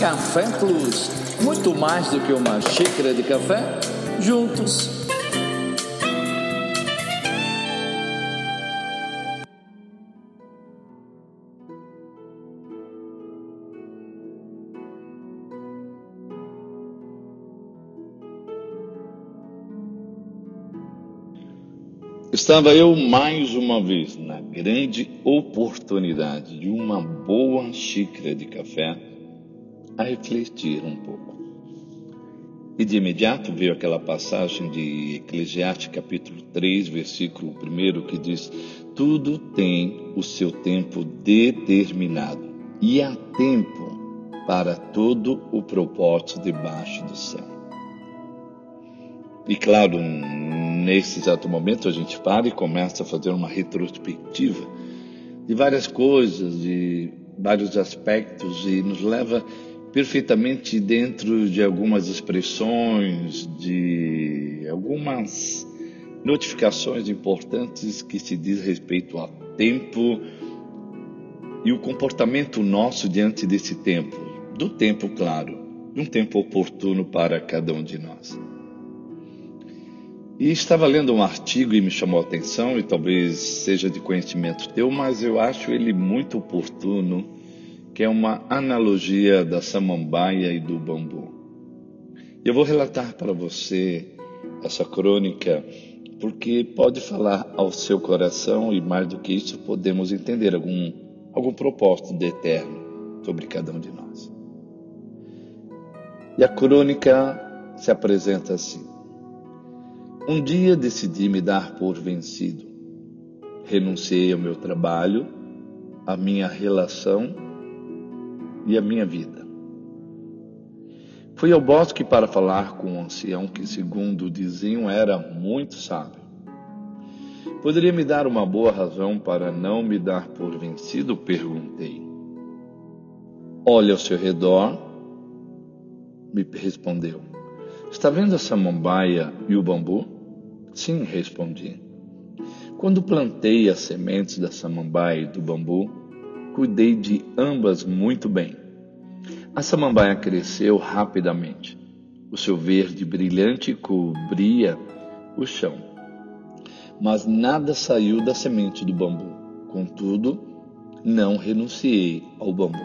Café Plus. Muito mais do que uma xícara de café, juntos. Estava eu mais uma vez na grande oportunidade de uma boa xícara de café a refletir um pouco. E de imediato veio aquela passagem de Eclesiastes capítulo 3, versículo 1, que diz: Tudo tem o seu tempo determinado, e há tempo para todo o propósito debaixo do céu. E claro, nesse exato momento a gente para e começa a fazer uma retrospectiva de várias coisas, de vários aspectos e nos leva perfeitamente dentro de algumas expressões, de algumas notificações importantes que se diz respeito ao tempo e o comportamento nosso diante desse tempo, do tempo claro, de um tempo oportuno para cada um de nós. E estava lendo um artigo e me chamou a atenção, e talvez seja de conhecimento teu, mas eu acho ele muito oportuno, que é uma analogia da samambaia e do bambu. Eu vou relatar para você essa crônica porque pode falar ao seu coração e mais do que isso podemos entender algum algum propósito de eterno sobre cada um de nós. E a crônica se apresenta assim: um dia decidi me dar por vencido. Renunciei ao meu trabalho, à minha relação e à minha vida. Fui ao bosque para falar com um ancião que, segundo diziam, era muito sábio. Poderia me dar uma boa razão para não me dar por vencido? Perguntei. Olhe ao seu redor, me respondeu. Está vendo a samambaia e o bambu? Sim, respondi. Quando plantei as sementes da samambaia e do bambu, cuidei de ambas muito bem. A samambaia cresceu rapidamente. O seu verde brilhante cobria o chão. Mas nada saiu da semente do bambu. Contudo, não renunciei ao bambu.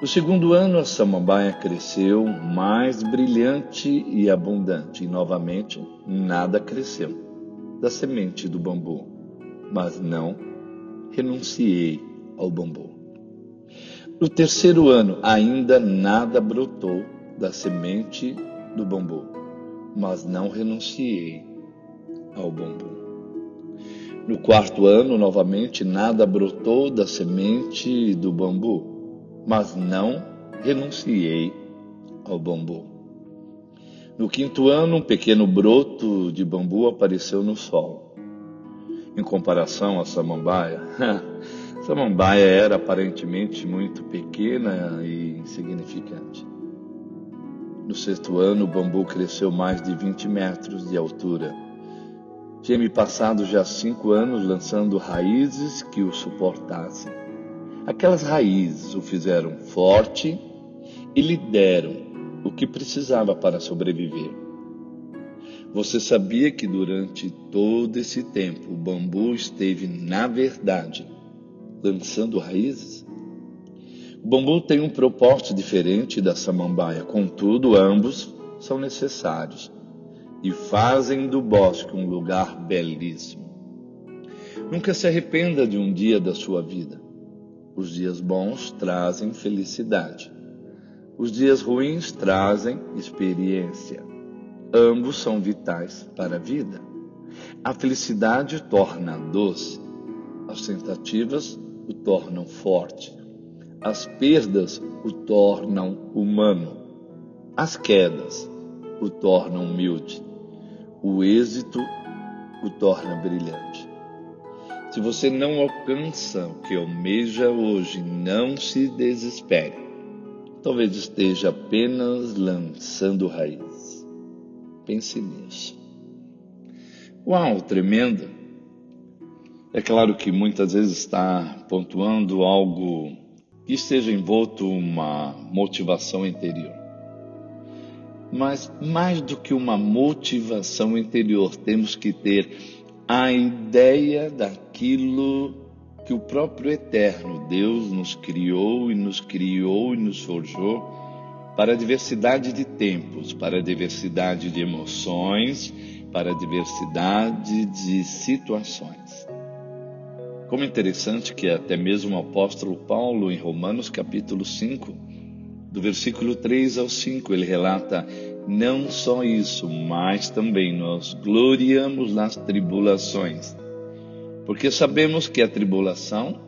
No segundo ano, a samambaia cresceu mais brilhante e abundante, e novamente nada cresceu da semente do bambu, mas não renunciei ao bambu. No terceiro ano, ainda nada brotou da semente do bambu, mas não renunciei ao bambu. No quarto ano, novamente, nada brotou da semente do bambu, mas não renunciei ao bambu. No quinto ano, um pequeno broto de bambu apareceu no solo. Em comparação à samambaia, samambaia era aparentemente muito pequena e insignificante. No sexto ano, o bambu cresceu mais de 20 metros de altura. Tinha me passado já cinco anos lançando raízes que o suportassem. Aquelas raízes o fizeram forte e lhe deram o que precisava para sobreviver. Você sabia que durante todo esse tempo o bambu esteve, na verdade, lançando raízes? O bambu tem um propósito diferente da samambaia, contudo, ambos são necessários e fazem do bosque um lugar belíssimo. Nunca se arrependa de um dia da sua vida. Os dias bons trazem felicidade. Os dias ruins trazem experiência. Ambos são vitais para a vida. A felicidade torna doce, as tentativas o tornam forte, as perdas o tornam humano, as quedas o tornam humilde, o êxito o torna brilhante. Se você não alcança o que almeja hoje, não se desespere. Talvez esteja apenas lançando raiz. Pense nisso. Uau, tremendo! É claro que muitas vezes está pontuando algo que esteja envolto uma motivação interior. Mas mais do que uma motivação interior, temos que ter a ideia daquilo que o próprio Eterno Deus nos criou e nos criou e nos forjou para a diversidade de tempos, para a diversidade de emoções, para a diversidade de situações. Como interessante que até mesmo o apóstolo Paulo, em Romanos capítulo 5, do versículo 3 ao 5, ele relata: Não só isso, mas também nós gloriamos nas tribulações, porque sabemos que a tribulação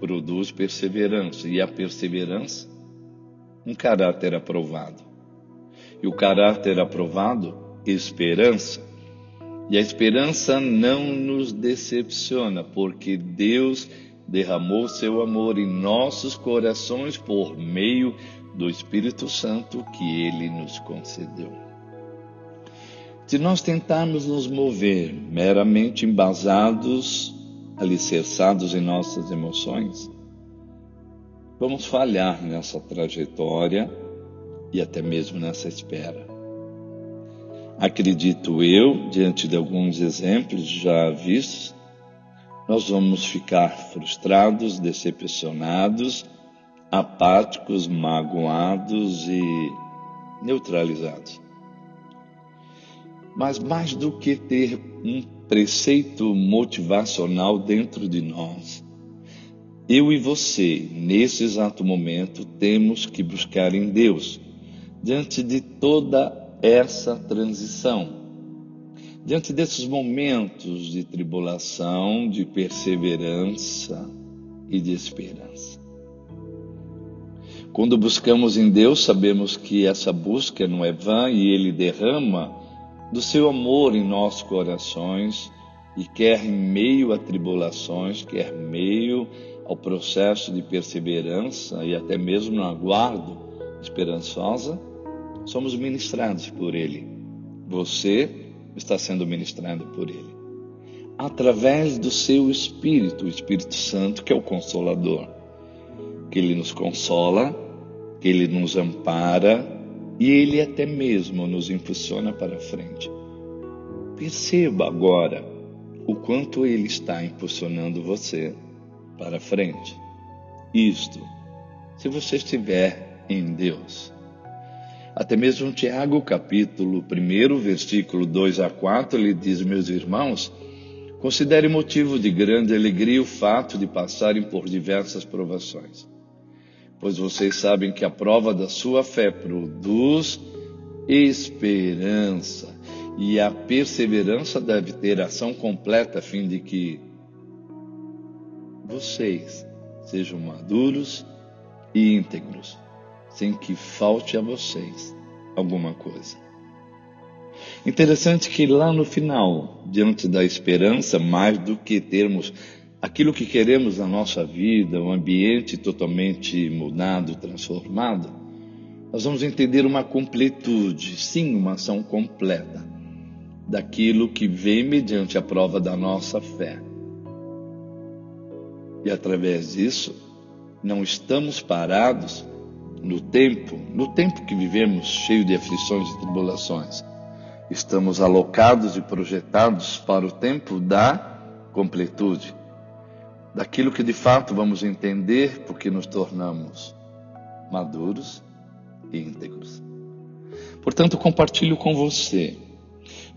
produz perseverança, e a perseverança, um caráter aprovado. E o caráter aprovado, esperança. E a esperança não nos decepciona, porque Deus derramou seu amor em nossos corações por meio do Espírito Santo que ele nos concedeu. Se nós tentarmos nos mover meramente embasados, alicerçados em nossas emoções, vamos falhar nessa trajetória e até mesmo nessa espera. Acredito eu, diante de alguns exemplos já vistos, nós vamos ficar frustrados, decepcionados, apáticos, magoados e neutralizados. Mas mais do que ter um preceito motivacional dentro de nós, eu e você, nesse exato momento, temos que buscar em Deus, diante de toda essa transição, diante desses momentos de tribulação, de perseverança e de esperança. Quando buscamos em Deus, sabemos que essa busca não é vã e Ele derrama do seu amor em nossos corações e quer em meio a tribulações, quer em meio ao processo de perseverança e até mesmo no aguardo esperançosa, somos ministrados por Ele. Você está sendo ministrado por Ele. Através do seu Espírito, o Espírito Santo, que é o Consolador, que Ele nos consola, que Ele nos ampara e Ele até mesmo nos impulsiona para frente. Perceba agora o quanto Ele está impulsionando você para frente. Isto, se você estiver em Deus. Até mesmo Tiago, capítulo 1, versículo 2 a 4, ele diz: Meus irmãos, considere motivo de grande alegria o fato de passarem por diversas provações pois vocês sabem que a prova da sua fé produz esperança, e a perseverança deve ter ação completa a fim de que vocês sejam maduros e íntegros, sem que falte a vocês alguma coisa. Interessante que lá no final, diante da esperança, mais do que termos aquilo que queremos na nossa vida, um ambiente totalmente mudado, transformado, nós vamos entender uma completude, sim, uma ação completa daquilo que vem mediante a prova da nossa fé. E através disso, não estamos parados no tempo, no tempo que vivemos cheio de aflições e tribulações. Estamos alocados e projetados para o tempo da completude daquilo que de fato vamos entender porque nos tornamos maduros e íntegros. Portanto, compartilho com você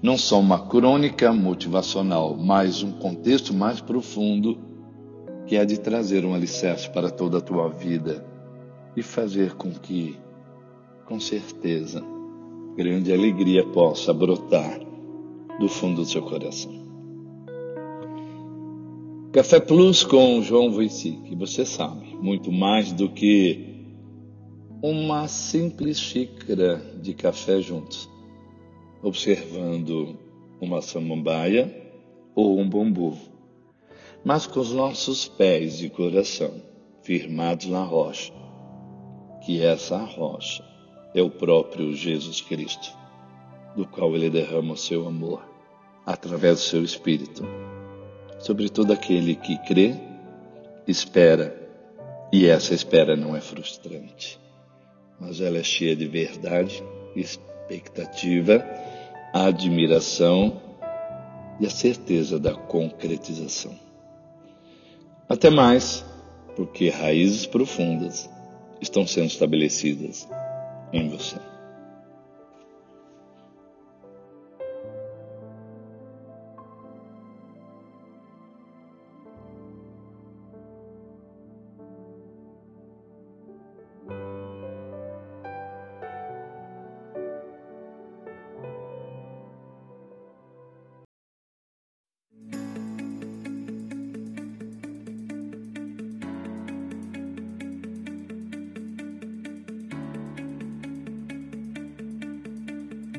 não só uma crônica motivacional, mas um contexto mais profundo que é de trazer um alicerce para toda a tua vida e fazer com que, com certeza, grande alegria possa brotar do fundo do seu coração. Café Plus com João que você sabe, muito mais do que uma simples xícara de café juntos, observando uma samambaia ou um bambu, mas com os nossos pés e coração firmados na rocha, que essa rocha é o próprio Jesus Cristo, do qual ele derrama o seu amor através do seu Espírito sobre todo aquele que crê, espera E essa espera não é frustrante, mas ela é cheia de verdade, expectativa, admiração e a certeza da concretização. Até mais, porque raízes profundas estão sendo estabelecidas em você.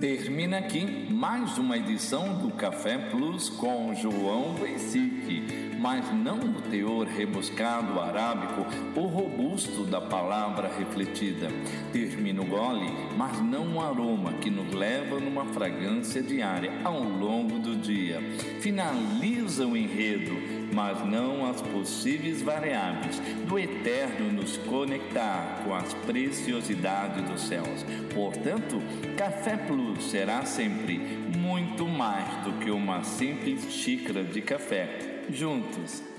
Termina aqui mais uma edição do Café Plus com João Vesic, mas não o teor rebuscado arábico ou robusto da palavra refletida. Termina o gole, mas não o aroma que nos leva numa fragrância diária ao longo do dia. Finaliza o enredo, mas não as possíveis variáveis do eterno nos conectar com as preciosidades dos céus. Portanto, Café Plus será sempre muito mais do que uma simples xícara de café. Juntos